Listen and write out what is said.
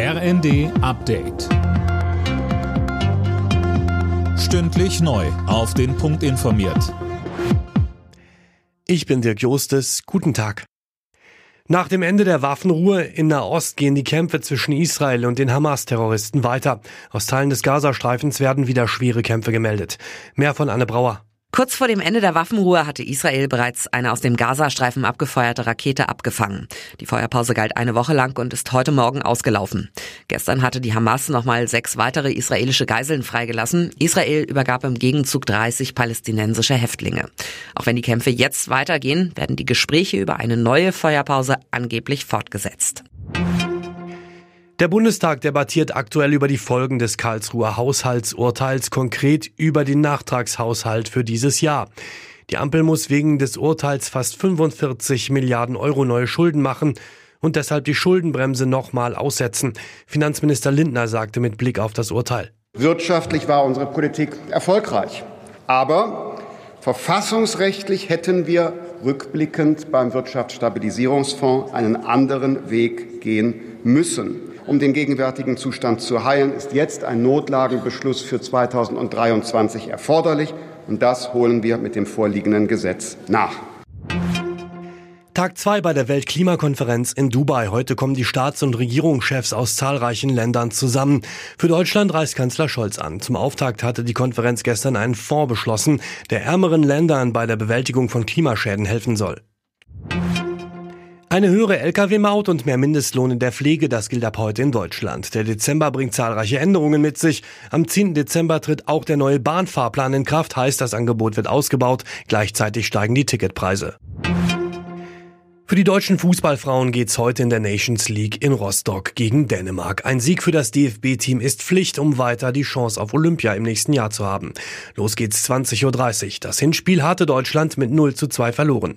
RND Update. Stündlich neu. Auf den Punkt informiert. Ich bin Dirk Jostes. Guten Tag. Nach dem Ende der Waffenruhe in Nahost gehen die Kämpfe zwischen Israel und den Hamas-Terroristen weiter. Aus Teilen des Gazastreifens werden wieder schwere Kämpfe gemeldet. Mehr von Anne Brauer. Kurz vor dem Ende der Waffenruhe hatte Israel bereits eine aus dem Gazastreifen abgefeuerte Rakete abgefangen. Die Feuerpause galt eine Woche lang und ist heute Morgen ausgelaufen. Gestern hatte die Hamas nochmal sechs weitere israelische Geiseln freigelassen. Israel übergab im Gegenzug 30 palästinensische Häftlinge. Auch wenn die Kämpfe jetzt weitergehen, werden die Gespräche über eine neue Feuerpause angeblich fortgesetzt. Der Bundestag debattiert aktuell über die Folgen des Karlsruher Haushaltsurteils, konkret über den Nachtragshaushalt für dieses Jahr. Die Ampel muss wegen des Urteils fast 45 Milliarden Euro neue Schulden machen und deshalb die Schuldenbremse nochmal aussetzen. Finanzminister Lindner sagte mit Blick auf das Urteil. Wirtschaftlich war unsere Politik erfolgreich. Aber verfassungsrechtlich hätten wir rückblickend beim Wirtschaftsstabilisierungsfonds einen anderen Weg gehen müssen. Um den gegenwärtigen Zustand zu heilen, ist jetzt ein Notlagenbeschluss für 2023 erforderlich. Und das holen wir mit dem vorliegenden Gesetz nach. Tag 2 bei der Weltklimakonferenz in Dubai. Heute kommen die Staats- und Regierungschefs aus zahlreichen Ländern zusammen. Für Deutschland reist Kanzler Scholz an. Zum Auftakt hatte die Konferenz gestern einen Fonds beschlossen, der ärmeren Ländern bei der Bewältigung von Klimaschäden helfen soll. Eine höhere Lkw-Maut und mehr Mindestlohn in der Pflege, das gilt ab heute in Deutschland. Der Dezember bringt zahlreiche Änderungen mit sich. Am 10. Dezember tritt auch der neue Bahnfahrplan in Kraft, heißt das Angebot wird ausgebaut. Gleichzeitig steigen die Ticketpreise. Für die deutschen Fußballfrauen geht's heute in der Nations League in Rostock gegen Dänemark. Ein Sieg für das DFB-Team ist Pflicht, um weiter die Chance auf Olympia im nächsten Jahr zu haben. Los geht's 20.30 Uhr. Das Hinspiel hatte Deutschland mit 0 zu 2 verloren.